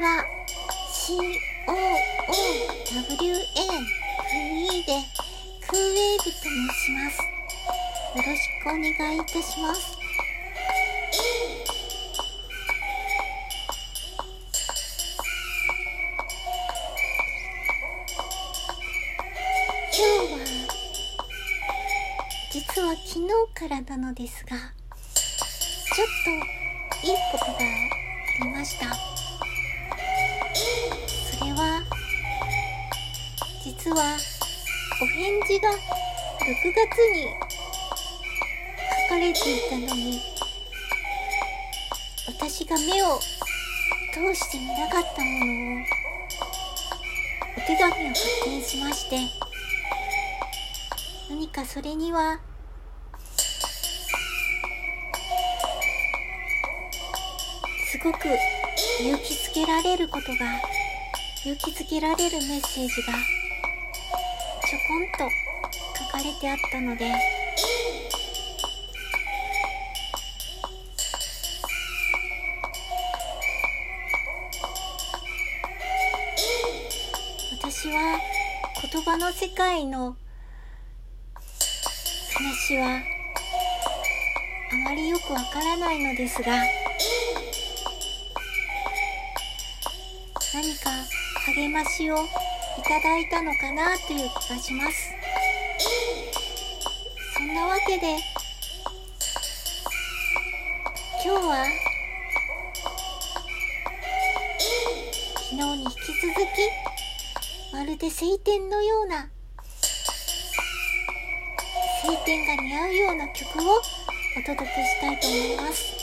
は COOWAVE でクーウェーブと申します。よろしくお願いいたします。今日は実は昨日からなのですがちょっといいことがありました。実はお返事が6月に書かれていたのに私が目を通してみなかったものをお手紙を発見しまして何かそれにはすごく勇気づけられることが勇気づけられるメッセージがちょこんと書かれてあったので。私は言葉の世界の話はあまりよくわからないのですが。何か励ましをいただいたのかなという気がします。そんなわけで今日は昨日に引き続きまるで晴天のような晴天が似合うような曲をお届けしたいと思います。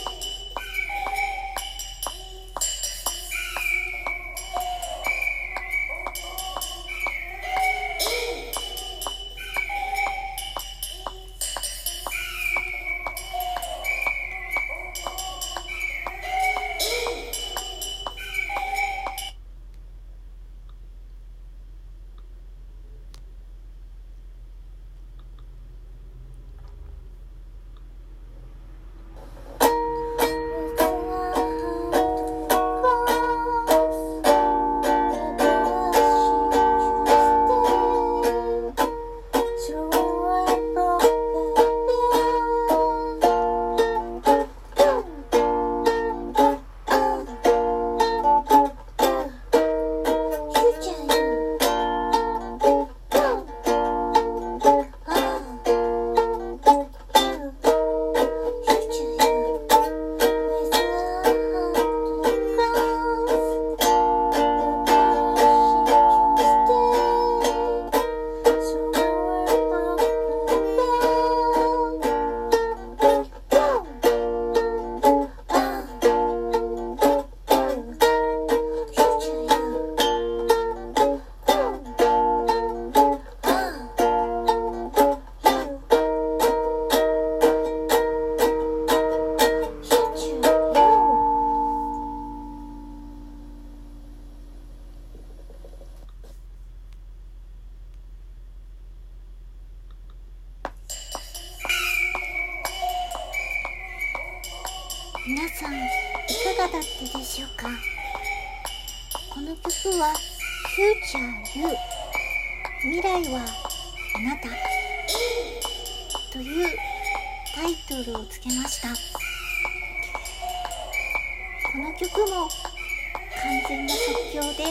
皆さんいかがだったでしょうか？この曲は「Future You」未来はあなた。というタイトルをつけました。この曲も完全な即興で。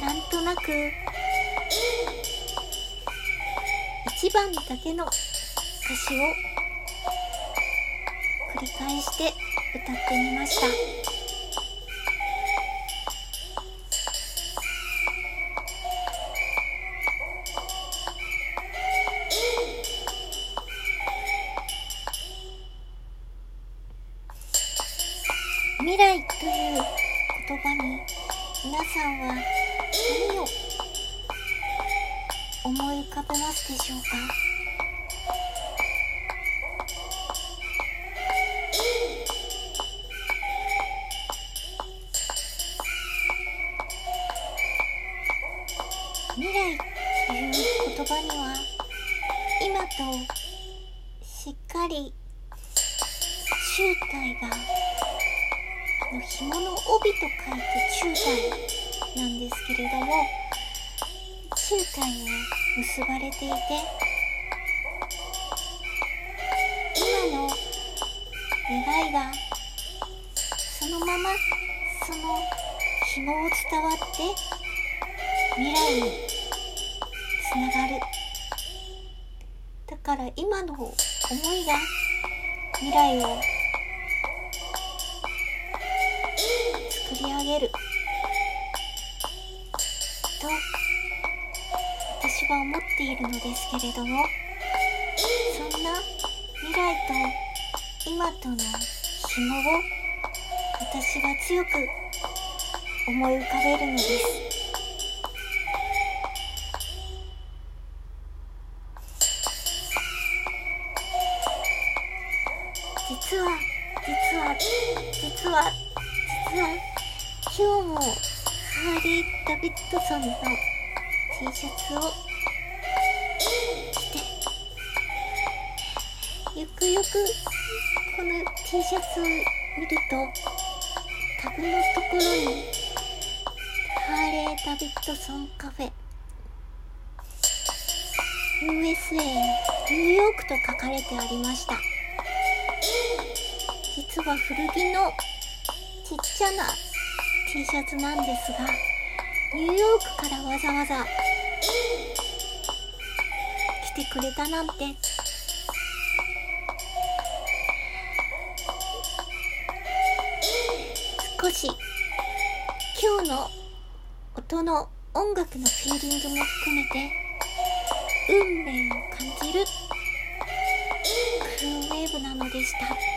なんとなく1番だけの歌詞を繰り返して歌ってみました。未来という言葉に皆さんは何を思い浮かべますでしょうか？未来という言葉には今としっかり中体がの紐の帯と書いて中体なんですけれども中体に結ばれていて今の願いがそのままその紐を伝わって未来につながる。だから今の思いが未来を作り上げる。と私は思っているのですけれどもそんな未来と今との紐を私は強く思い浮かべるのです。実は実は実は実は今日もハーリー・ダビッドソンの T シャツをゆくゆくこの T シャツを見るとタグのところにハーレー・ダビッドソンカフェ USA ニューヨークと書かれてありました。実は古着のちっちゃな T シャツなんですがニューヨークからわざわざ来てくれたなんて少し今日の音の音楽のフィーリングも含めて運命を感じるクーンウェーブなのでした。